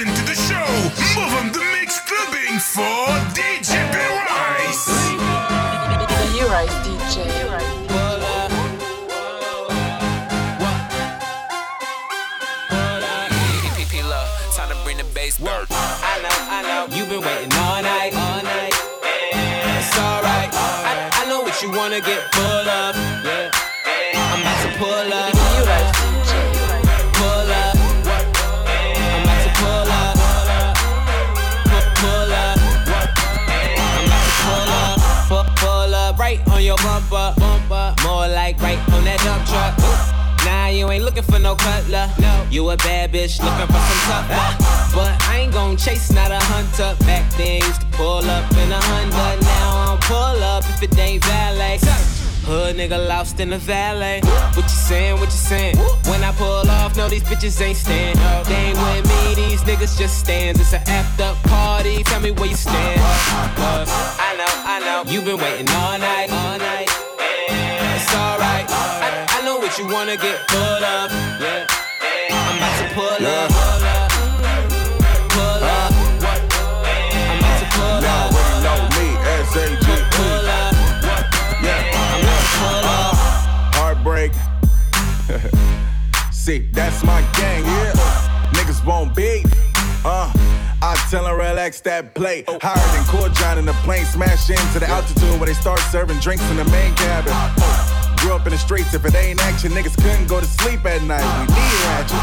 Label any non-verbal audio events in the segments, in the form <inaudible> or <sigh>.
listen to the show. Move on the mix clubbing for DJ Rice. You right, DJ. Time to bring the bass. I know, I know. You've been waiting all night, all night. It's alright. I, I know what you wanna get full of. Your bumper, bumper. More like right on that dump truck. Nah, you ain't looking for no cutler. No, you a bad bitch looking for some tough. But I ain't gon' chase, not a hunter. Back then used to pull up in a Honda. Now I don't pull up if it ain't valet. Hood nigga lost in the valet. What you saying? What you saying? When I pull off, no, these bitches ain't stand. They ain't with me, these niggas just stands. It's an effed up party. Tell me where you stand. Uh, I know, I know. you've been waiting all night, all night. It's alright. I, I know what you wanna get full of. Yeah. I'm about to. Pull up. See, that's my gang, yeah. Niggas won't beat. Uh, I tell 'em relax that plate. Higher than Court John in the plane, smash into the altitude where they start serving drinks in the main cabin. Grew up in the streets, if it ain't action, niggas couldn't go to sleep at night. We need action.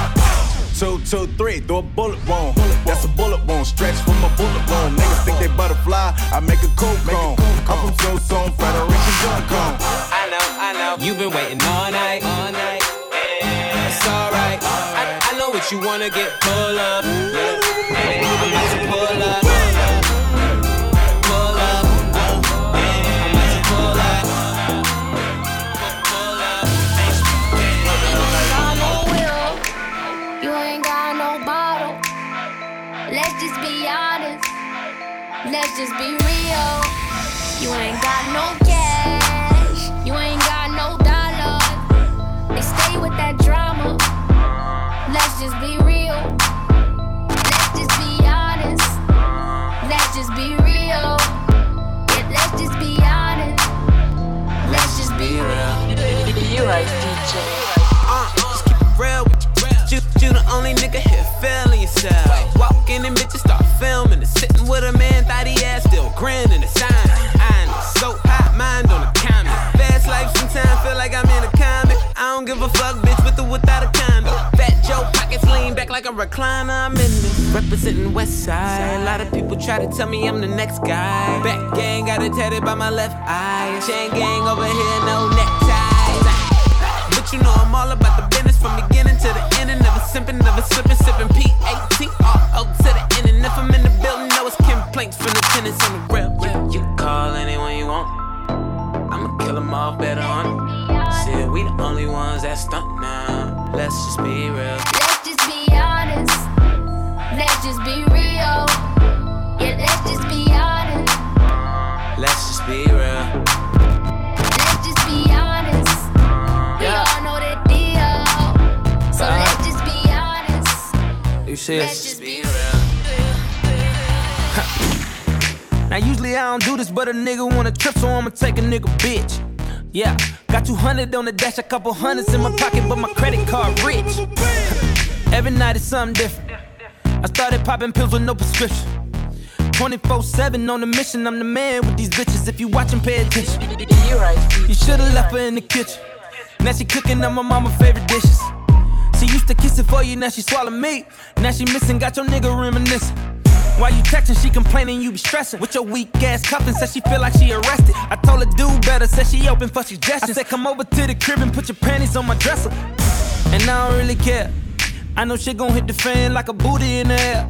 Two, two, three, throw a bullet wound. That's a bullet wound, stretch from a bullet wound. Niggas think they butterfly, I make a cold cone. I'm from So Zone, Federation Duncombe. I know, I know. You've been waiting all night, all night. Alright. I, I know what you wanna get to pull up. Pull up. To pull up. Up. got no will. You ain't got no bottle. Let's just be honest. Let's just be real. You ain't got no left eye. Chain gang over here, be real. Let's just be honest. We Yeah. all know that deal. So let's just be honest. You say Let's let's just just be be real. Now usually I don't do this, but a nigga wanna trip, so I'ma take a nigga bitch. Yeah, got 200 on the dash, a couple hundreds in my pocket, but my credit card rich. Every night it's something different. I started popping pills with no prescription. 24-7 on the mission, I'm the man with these bitches. If you watching, pay attention. You right, You should've left her in the kitchen. Now she cooking up my mama favorite dishes. She used to kiss it for you, now she swallow me. Now she missing, got your nigga reminiscing. While you texting, she complaining you be stressing. With your weak ass cuffing, said she feel like she arrested. I told her do better, said she open for suggestions. I said come over to the crib and put your panties on my dresser. And I don't really care. I know shit gon' hit the fan like a booty in the air.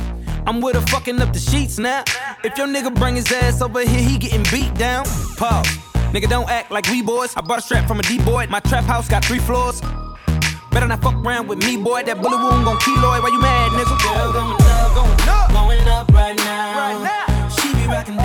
I'm with her fucking up the sheets now. If your nigga bring his ass over here, he getting beat down. Pause. Nigga, don't act like we boys. I bought a strap from a D-boy. My trap house got three floors. Better not fuck around with me, boy. That bullet wound gon' keloid. Why you mad, nigga? Girl, going up, going up, going up right now. Right now. She be rockin'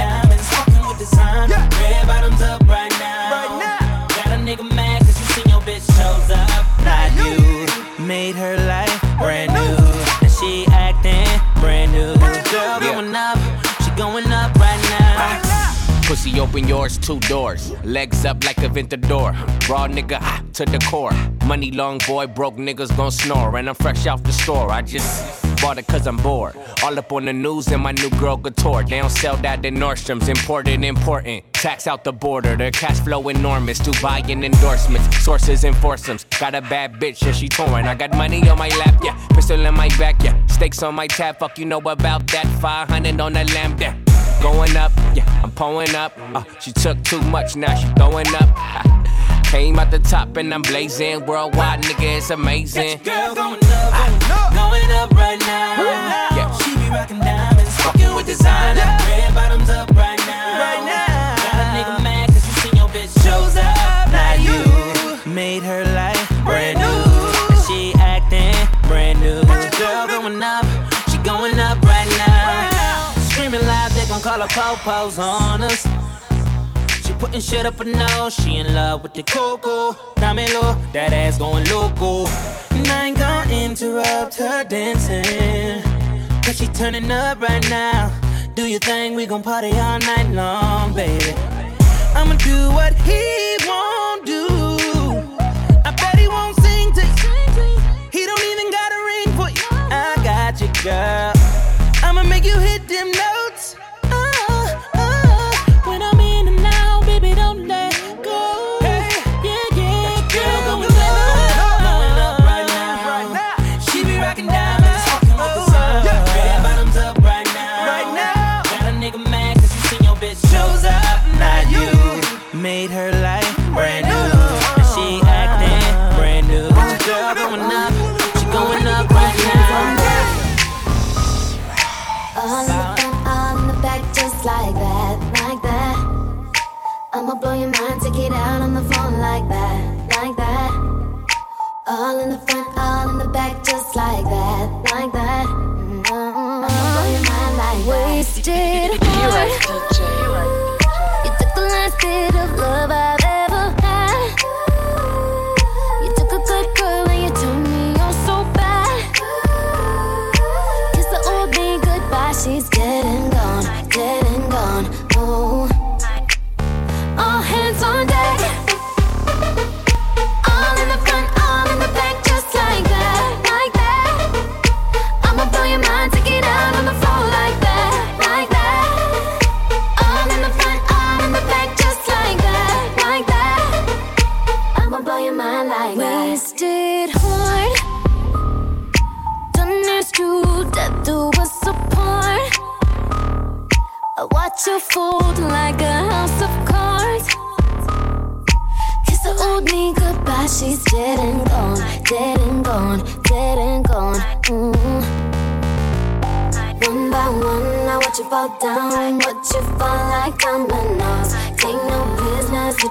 Pussy open yours, two doors. Legs up like a Ventador. Raw nigga ah, to the core. Money long boy, broke niggas gon' snore. And I'm fresh off the store. I just bought it cause I'm bored. All up on the news and my new girl couture. They don't sell that in Nordstrom's. Important, important. Tax out the border. Their cash flow enormous. Dubai and endorsements. Sources and foursomes. Got a bad bitch and she torn. I got money on my lap, yeah. Pistol in my back, yeah. Stakes on my tab. Fuck you know about that. 500 on the lamb, yeah. Going up, yeah. I'm pulling up. Uh, she took too much, now she throwing up. Uh, <laughs> came out the top and I'm blazing. Worldwide, nigga, it's amazing. Girl going up, going up right now. Yeah. She be rocking diamonds, fucking with designer. Red bottoms up right now. Right now. Got a nigga mad cause you seen your bitch shows up. Now you made her life call her po-pos on us. She putting shit up her nose, she in love with the cocoa. Dámelo, that ass going loco. And I ain't gonna interrupt her dancing. Cause she turning up right now. Do your thing, we gon' party all night long, baby. I'ma do what he like that, like that. Mm, I'ma blow your mind like wasted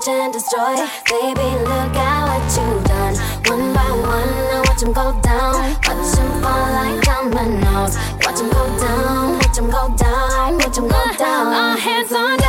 business, and destroy. Baby, look at what you've done. One by one, I watch them go down, watch them fall like dominoes. Watch them go down, watch them go down, watch them go uh, uh, down. All hands on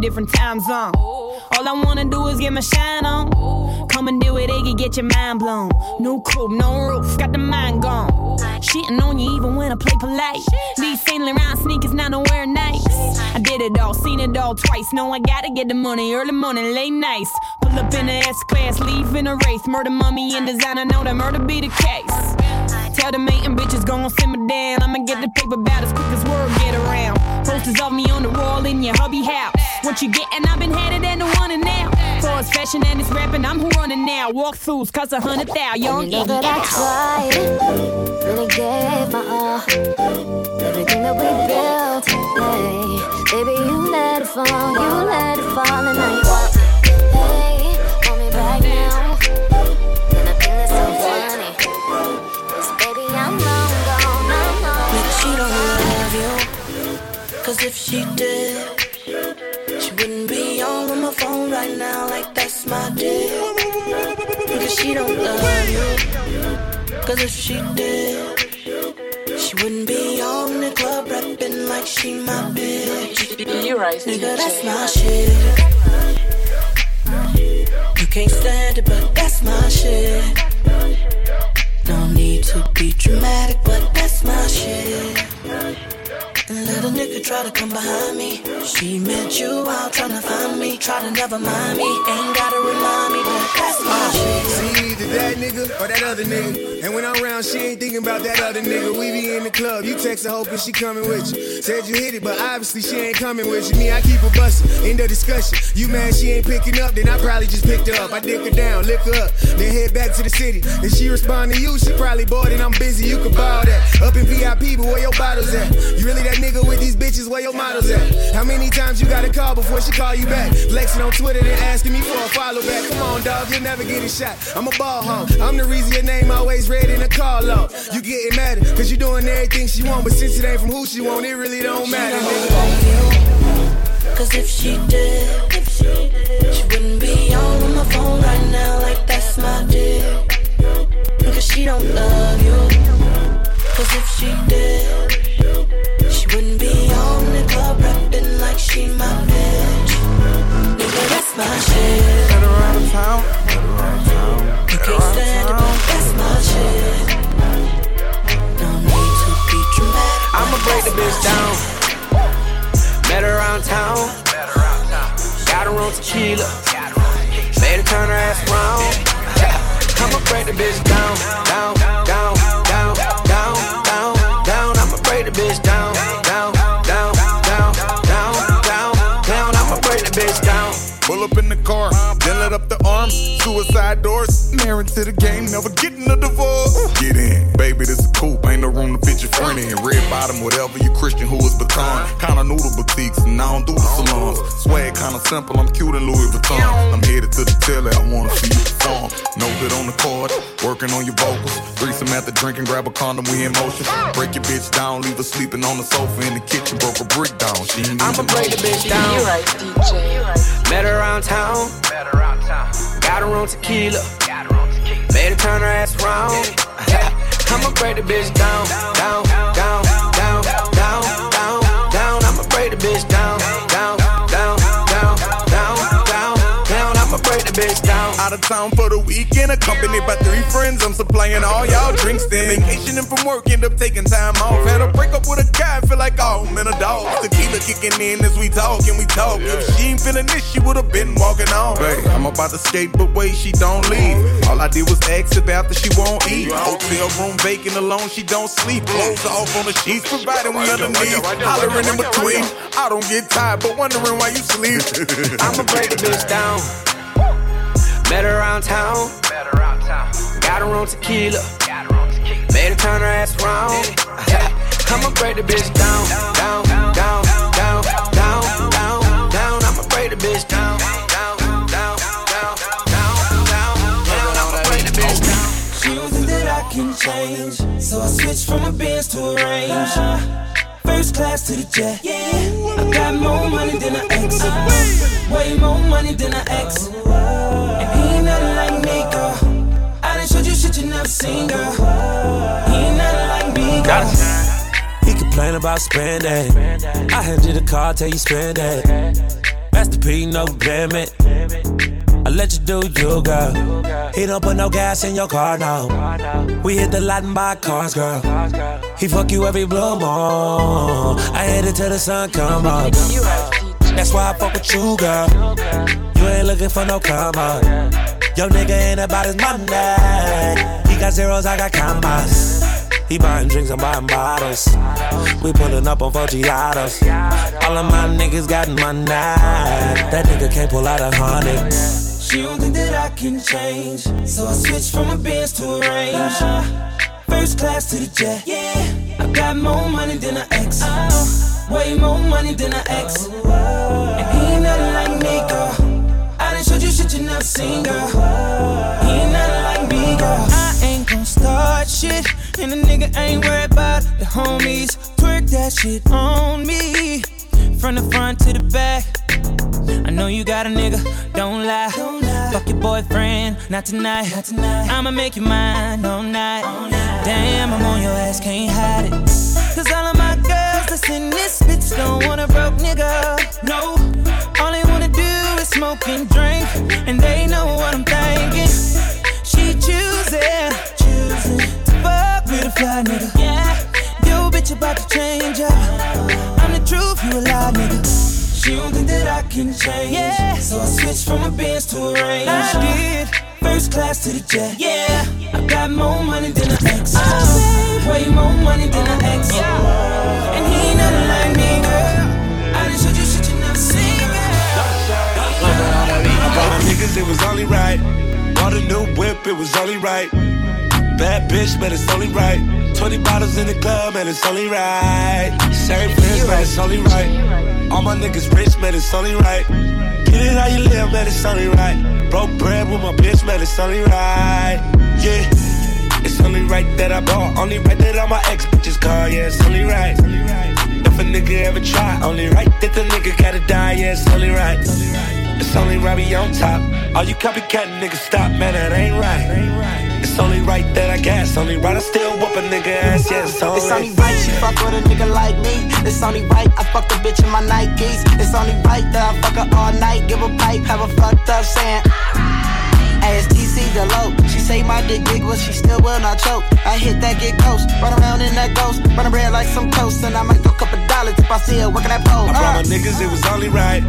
different time zone. All I wanna do is get my shine on. Come and do it, they can get your mind blown. No coupe, no roof, got the mind gone. Shitting on you even when I play polite. These Saint Laurent sneakers, not nowhere nice. I did it all, seen it all twice. No, I gotta get the money, early morning, late nights. Pull up in the S class, leave in a race. Murder, mummy, and designer, know that murder be the case. Tell the mating bitches gon' simmer down. I'ma get the paper about as quick as word get around. Posters of me on the wall in your hubby house. What you gettin'? I've been headed and the one and now. For it's fashion and it's rapping, I'm who running now. Walkthroughs cost a hundred thou, young You know that I tried, really gave my all. Everything that we built, hey, baby, you let it fall, you let it fall, Cause if she did, she wouldn't be on the club rapping like she my bitch. You right, Nigga, that's my shit. You can't stand it, but that's my shit. No need to be dramatic, but that's my shit. A nigga try to come behind me. She met you out trying to find me. Try to never mind me. Ain't other nigga. And when I'm around, she ain't thinking about that other nigga. We be in the club, you text her hoping she coming with you. Said you hit it, but obviously she ain't coming with you. Me, I keep her bustin'. End of discussion. You mad she ain't picking up, then I probably just picked her up. I dick her down, lick her up, then head back to the city. If she respond to you, she probably bored and I'm busy. You can borrow that. Up in VIP, but where your bottles at? You really that nigga with these bitches? Where your models at? How many times you gotta call before she call you back? Flexing on Twitter, then asking me for a follow back. Come on, dog, you'll never get a shot. I'm a ball hog. I'm the reason your name always red in a call log. You getting mad, cause you doing everything she want, but since it ain't from who she want, it really don't matter, nigga. Cause if she did, she wouldn't be on my phone right now like that's my dick. Cause she don't love you. Cause if she did, she wouldn't be on the club rapping like she my bitch. Nigga, that's my shit. Better around town. You can't stand it, but that's my shit. No need to be dramatic. I'ma break the bitch down. Met her around town. Got her on tequila. Made her turn her ass around. I'ma break the bitch down, down, bitch down, Pull up in the car, then let up the arms, suicide doors. Married to the game, never getting a divorce. Get in, baby, this is coupe, ain't no room to fit your friend in. Red bottom, whatever you Christian, who is baton. Kinda noodle boutiques, and I don't do the salons. Swag kinda simple, I'm cute in Louis Vuitton. I'm headed to the telly, I wanna see you perform. Know that on the card, working on your vocals. Threesome after drinking, grab a condom, we in motion. Break your bitch down, leave her sleeping on the sofa in the kitchen, broke a brick down. She ain't I'ma break the bitch down. You down. right, DJ. You right. Met her around town. Got her on tequila. Made her turn her ass around. <laughs> I'ma break the bitch down, down, down, down, down, down, down. I'ma break the bitch down, down, down, down, down, down, down. I'ma break the bitch down. Out of town for the weekend, accompanied by three friends. I'm supplying all y'all drinks. Then vacationing from work, end up taking time off. Had a breakup with a guy, feel like oh man a dog. Tequila kicking in as we talk and we talk. If she ain't feeling this, she would've been walking on. Babe, I'm about to skate, but wait, she don't leave. All I did was ask if after she won't eat. Hotel room vacant alone, she don't sleep. Clothes off on the sheets, providing we underneath. Hollering in between. I don't get tired, but wondering why you sleep. <laughs> I'ma break bitch down. Met her around town. Got her on tequila. Made her turn her ass around. <laughs> I'ma break the bitch down, down, down, down, down, down, down. I'ma break the bitch down, down, down, down, down, down, down. I'ma break the bitch down. She don't that I can change, so I switched from a Benz to a Range. First class to the jet. Yeah, I got more money than an ex. Way more money than an ex. Shit you never seen, girl. He nothing like me. He complain about spending. I hand you the car, tell you spend it. Master P, no limit. I let you do you, girl. He don't put no gas in your car, no. We hit the lot and buy cars, girl. He fuck you every blue moon. I hit it till the sun come up. You right, DJ. That's why I fuck with you, girl. You ain't looking for no come up. Yo, nigga ain't about his money. Got zeros, I got commas. He buying drinks, I'm buying bottles. We pulling up on four Giados. All of my niggas got money. That nigga can't pull out a hundred. She don't think that I can change, so I switched from a Benz to a Range. First class to the jet. Yeah, I got more money than an ex. Way more money than an ex. And he ain't nothing like me, girl. I done showed you shit you never seen, girl. Shit, and the nigga ain't worried about the homies. Twerk that shit on me, from the front to the back. I know you got a nigga, don't lie. Don't lie. Fuck your boyfriend, not tonight. I'ma make you mine all night. all night. Damn, I'm on your ass, can't hide it. Cause all of my girls, in this bitch don't want a broke nigga. No, all they wanna do is smoke and drink. And they know what I'm thinking. She choosing, choosing fuck with a fly nigga. Yeah, yo bitch about to change up. I'm the truth, you a lie nigga. She don't think that I can change. Yeah, so I switched from a Benz to a Range. Uh-huh. I did. First class to the jet. Yeah, I got more money than an ex. Oh, way more money than an ex. And he ain't nothing like me, girl. I done showed you shit you never seen, I bought my niggas, it was only right. Bought a new whip, it was only right. Bad bitch, but it's only right. 20 bottles in the club, and it's only right. Same friends, but it's only right. All my niggas rich, man, it's only right. Get it how you live, man, it's only right. Broke bread with my bitch, man, it's only right. Yeah. It's only right that I bought, only right that all my ex bitches car, yeah, it's only right. If a nigga ever try, only right that the nigga gotta die, yeah, it's only right. It's only right we on top. All you copycat niggas stop, man, that ain't right. It's only right that I gas, only right I still whoop a nigga ass, yeah, it's only It's only right she fuck with a nigga like me. It's only right I fuck the bitch in my Nikes. It's only right that I fuck her all night, give a pipe, have her fucked up saying. ASTC the low. She say my dick big, but she still will not choke. I hit that get close, run around in that ghost, run red like some toast, and I might go couple dollars if I see her working that pole. I brought my Uh. niggas, it was only right.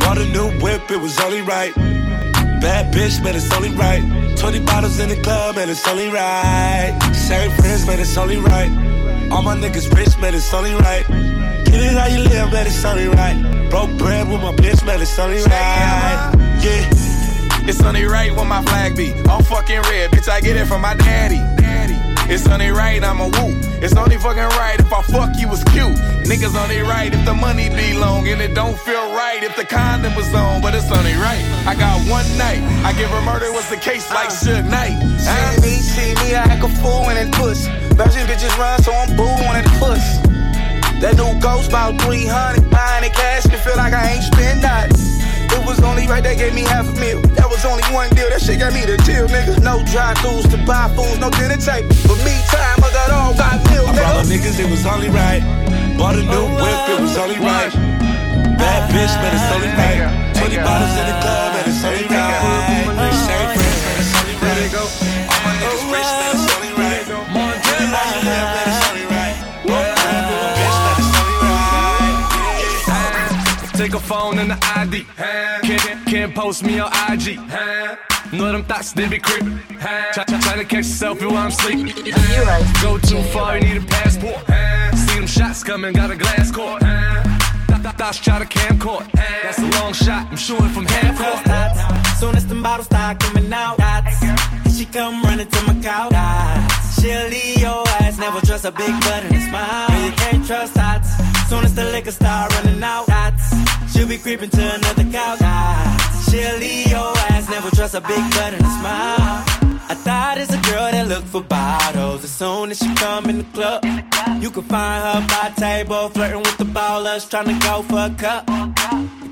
Bought a new whip, it was only right. Bad bitch, man, it's only right. 20 bottles in the club, man, it's only right. Same friends, man, it's only right. All my niggas rich, man, it's only right. Get it how you live, man, it's only right. Broke bread with my bitch, man, it's only right. Yeah. It's only right when my flag be all fucking red. Bitch, I get it from my daddy. It's only right, I'm a woo. It's only fucking right if I fuck you was cute. Niggas only right if the money be long. And it don't feel right if the condom was on. But it's only right. I got one night. I give her murder was the case like uh. Suge Knight. See me, see me, I act a fool in that puss. Virgin bitches run, so I'm booing at the puss. That new ghost about 300, buying it cash, and feel like I ain't spend that. It was only right they gave me half a meal. That was only one deal, that shit got me the deal, nigga. No drive throughs to buy fools, no dinner tape. For me, time, I got all got meal, I brought my niggas, it was only right. Bought a new whip, it was only right. Bad bitch, man, it's only right. 20 bottles in the club, phone and the ID. Can't, can't post me on IG. Know them thoughts, they be creeping. Try, try, try to catch a selfie while I'm sleeping. Go too far, you need a passport. See them shots coming, got a glass court. Th- th- Thoughts try to camcord. That's a long shot, I'm shooting from half court. Soon as the bottles start coming out, dots. She come running to my couch. She'll leave your ass, never trust a big butt and a smile. You can't trust dots. Soon as the liquor start running out, dots. She'll be creeping to another couch. She'll leave your ass, never trust a big butt and a smile. I thought it's a girl that look for bottles. As soon as she come in the club, you can find her by table, flirting with the ballers, trying to go for a cup.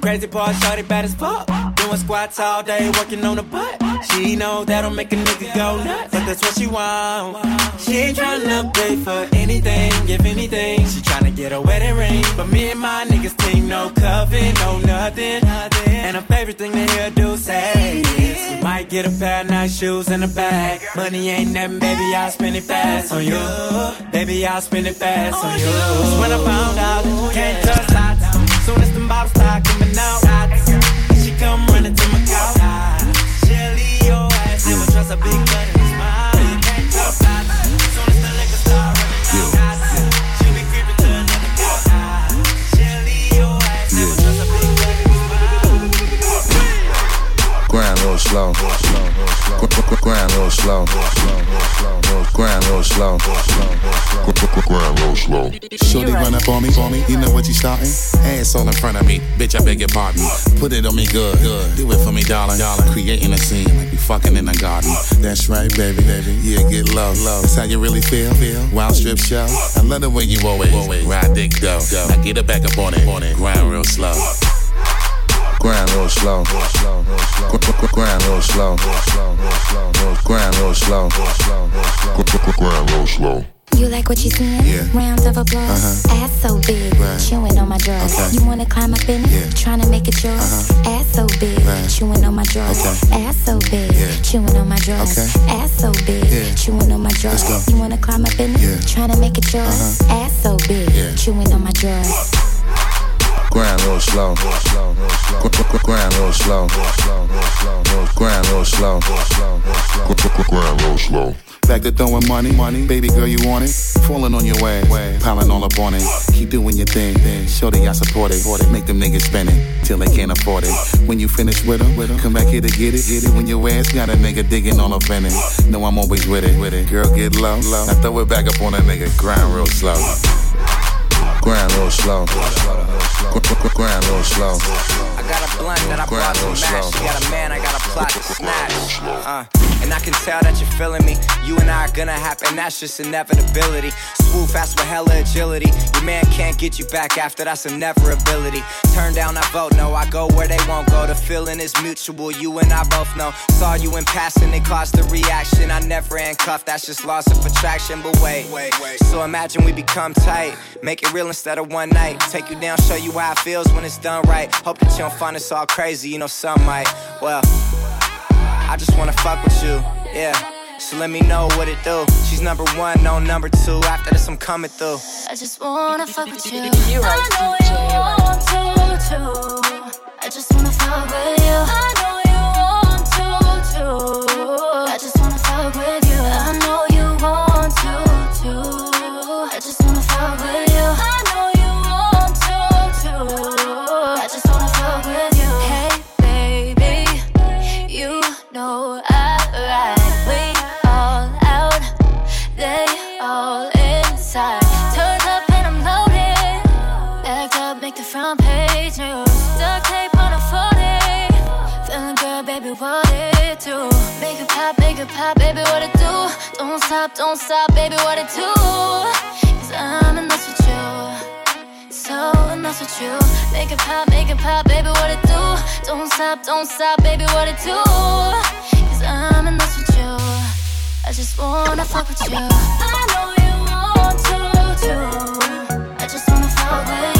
Crazy part, shorty bad as fuck. Doing squats all day, working on the butt. She know that'll make a nigga go nuts, but that's what she want. She ain't tryna pay for anything, if anything. She tryna get a wedding ring. But me and my niggas team, no coven, no nothing. And her favorite thing to hear do say is, we might get a pair of nice shoes and a bag. Money ain't nothing, baby, I'll spend it fast on you. Baby, I'll spend it fast on you. When I found out you can't dots, soon as the bottles start coming out, she come running to my couch. She'll leave your ass, never trust a big butt and a smile. You can't trust soon as the liquor start running out, dots, she'll be creeping to another couch. She'll leave your ass, never trust a big and a smile. Grind real slow. Gr- gr- gr- Grind real slow. Grind real slow. Grind real slow. Shorty run up on me, on me. You know what you starting? Ass all in front of me, bitch. I beg your pardon. Put it on me good, good. Do it for me, darling, darling. Creating a scene like we fucking in a garden. That's right, baby, baby. Yeah, get low, low. That's how you really feel, feel. Wild strip show. I love the way you always, always ride dick dough. Now get it back up on it, on it. Grind real slow. Grind real slow. Gr- gr- gr- Grind real slow. Grind real slow. Grind real slow. You like what you seeing? Yeah. Rounds of applause. Uh-huh. Ass so big, Right. chewing on my drawers. Okay. You wanna climb up in it? Yeah. Trying to make it yours. Uh-huh. Ass so big, Right. chewing on my drawers. Okay. Ass so big, Yeah. chewing on my drawers. Okay. Ass so big, Yeah. chewing on my drawers. You wanna climb up in it? Yeah. Trying to make it yours. Uh-huh. Ass so big, Yeah. chewing on my drawers. Grind real slow. Gr- gr- gr- Grind real slow. Grind real slow. Grind real slow. Back to throwing money, money. Baby girl, you want it? Falling on your way, piling all up on it. Keep doing your thing, shorty, I support it. Make them niggas spend it till they can't afford it. When you finish with them, come back here to get it. Get it when your ass got a nigga digging all up in it. No, I'm always with it. With it. Girl, get low, low. Now throw it back up on a nigga. Grind real slow. Grind real slow. Gr- gr- gr- Grind real slow. I got a blunt that I brought to match. She got a man, I got a plot to snatch. Uh, and I can tell that you're feeling me. You and I are gonna happen, that's just inevitability. Swoop fast with hella agility. Your man can't get you back after, that's a never ability. Turn down, I vote no. I go where they won't go. The feeling is mutual, you and I both know. Saw you in passing, it caused the reaction. I never handcuffed, that's just loss of attraction. But wait, wait, wait. So imagine we become tight. Make it real instead of one night. Take you down, show you how it feels when it's done right. Hope that you don't find us all crazy, you know some might. Well, I just wanna fuck with you, yeah. So let me know what it do. She's number one, no number two. After this, I'm coming through. I just wanna fuck with you. You right, I know you you want to too. I just wanna fuck with you. I know you want to too. I just wanna fuck with you. I know stop, don't stop, baby, what it do? Cause I'm in love with you. So in love with you. Make it pop, make it pop, baby, what it do? Don't stop, don't stop, baby, what it do? Cause I'm in love with you. I just wanna fuck with you. I know you want to too. I just wanna fuck with you.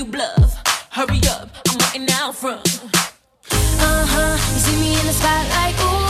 You bluff. Hurry up, I'm waiting out front. Uh huh. You see me in the spotlight, ooh,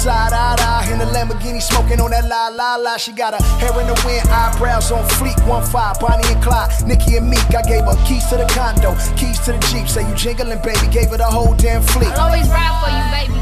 side, I die. In the Lamborghini smoking on that la la la. She got her hair in the wind, eyebrows on fleek. One five, Bonnie and Clyde, Nicki and Meek. I gave her keys to the condo, keys to the Jeep. Say you jingling, baby. Gave her the whole damn fleet. I'll always ride for you, baby.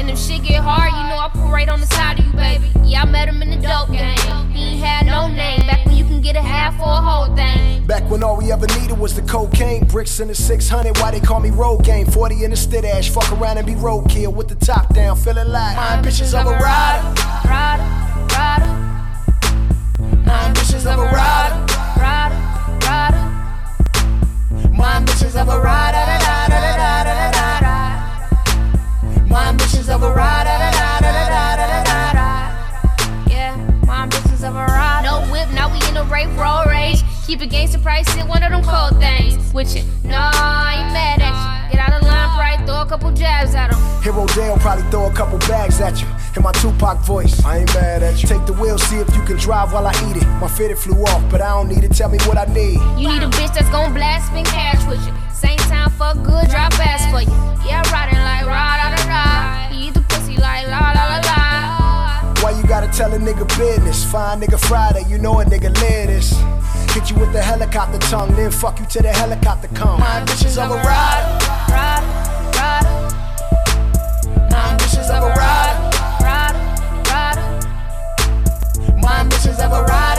And if shit get hard, you know I right on the side of you, baby. Yeah, I met him in the dope game. He ain't had no name back get a half for a whole thing. Back when all we ever needed was the cocaine, bricks in the 600. Why they call me road game? 40 in the stid ash, fuck around and be roadkill with the top down, feeling like my ambitions of a rider. Rider, rider. My ambitions of a rider. Rider, rider. My ambitions of a rider. My ambitions of a rider. Yeah, my ambitions of a ride. No whip, now we a rape road rage. Keep it gangster price in one of them cold things. With you, no, I ain't mad at you. Get out of line, probably throw a couple jabs at him. Hero Dale probably throw a couple bags at you. In my Tupac voice, I ain't mad at you. Take the wheel, see if you can drive while I eat it. My fitted flew off, but I don't need it. Tell me what I need. You need a bitch that's gon' blast spin cash with you. Same time, fuck good, drop ass for you. Yeah, riding like ride, da da da. Eat the pussy like la la la la. Why you gotta tell a nigga business? Fine nigga Friday, you know a nigga live this. Hit you with the helicopter tongue, then fuck you till the helicopter come. My ambitions of a rider. Rider, rider. My ambitions of a rider. Rider, rider. My ambitions of a rider.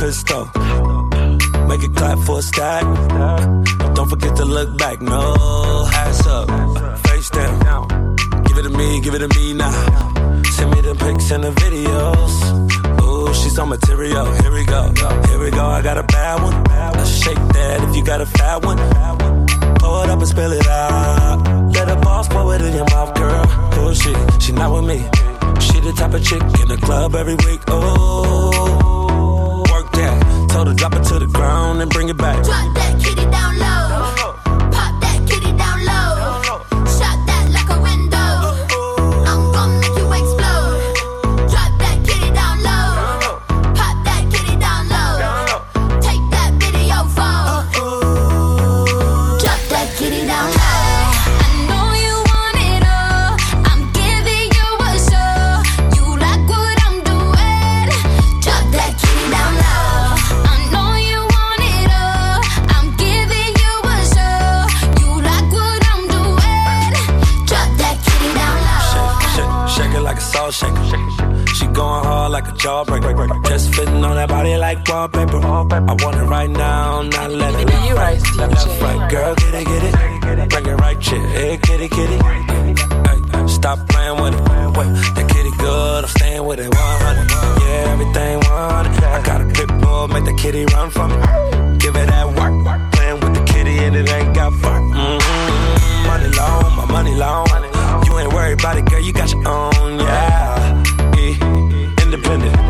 Pistol. Make it clap for a stack. Don't forget to look back. No, ass up, face down. Give it to me, give it to me now. Send me the pics and the videos. Ooh, she's on material. Here we go, here we go. I got a bad one. I shake that if you got a fat one. Pour it up and spill it out. Let the boss pour it in your mouth, girl. Who is she? She not with me. She the type of chick in the club every week. Oh. Told her drop it to the ground and bring it back. Drop that kitty down low. I want it right now, not let it left, you right, left, right. Girl, get it, get it. Bring it right here, it, kitty, kitty. Hey, stop playing with it. Wait, that kitty good, I'm staying with it 100. Yeah, everything 100. I got a pit bull, make the kitty run from it. Give it that work, playing with the kitty and it ain't got fun. Mm-hmm. Money long, my money long. You ain't worried about it, girl, you got your own, yeah. E, independent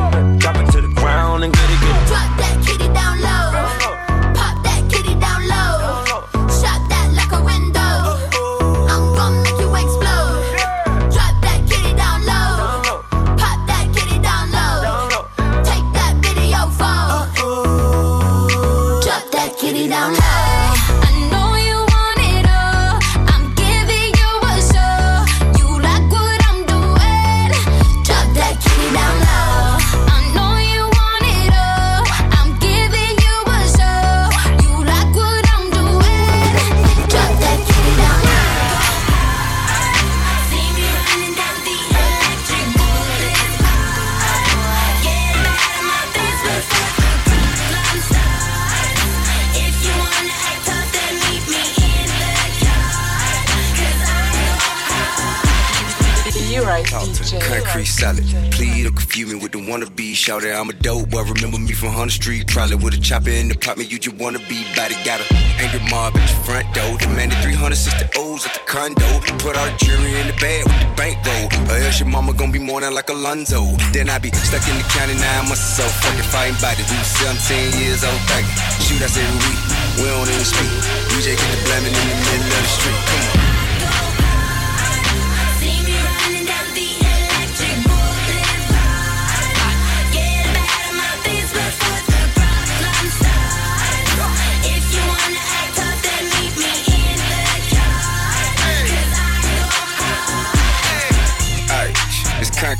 Compton. Concrete solid. Plead or confuse me with the wannabe. Shout out, I'm a dope. boy. remember me from Hunter Street. Probably with a chopper in the pop me. You just wanna be body. Got a angry mob at your front door. Demanded 360 O's at the condo. Put our jury jewelry in the bag with the bankroll. Or else your mama gonna be more than like Alonzo. Then I be stuck in the county nine myself. Fucking fighting bodies. We 17 years old, thank Shoot us every week. We don't even speak. We get the blaming in the middle of the street. Come on.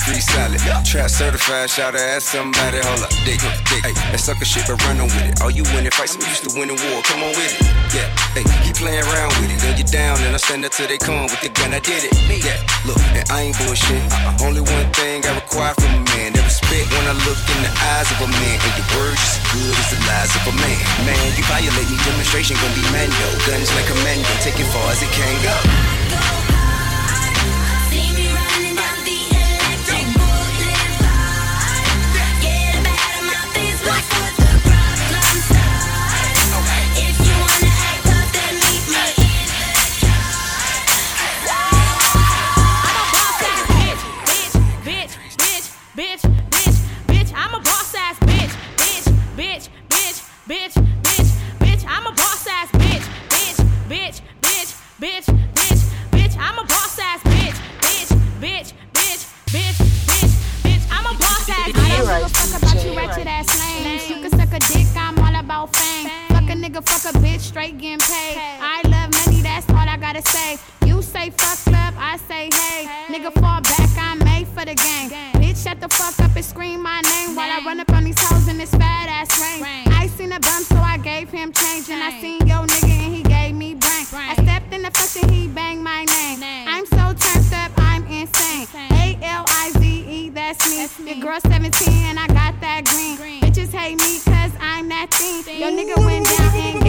Three solid. Trap certified, shout out at somebody. Hold up, dick, dick. I that sucker shit, but run with it. All you winning fights, I'm used to winning war. Come on with it. Yeah, hey, keep playing around with it. Then you down, and I stand up till they come with the gun. I did it. Yeah, look, and I ain't bullshit. Uh-uh. Only one thing I require from a man that respect when I look in the eyes of a man. And your words as good as the lies of a man. Man, you violate me, demonstration gonna be manual. Guns like a manual, take it far as it can go. thing. Your nigga went down and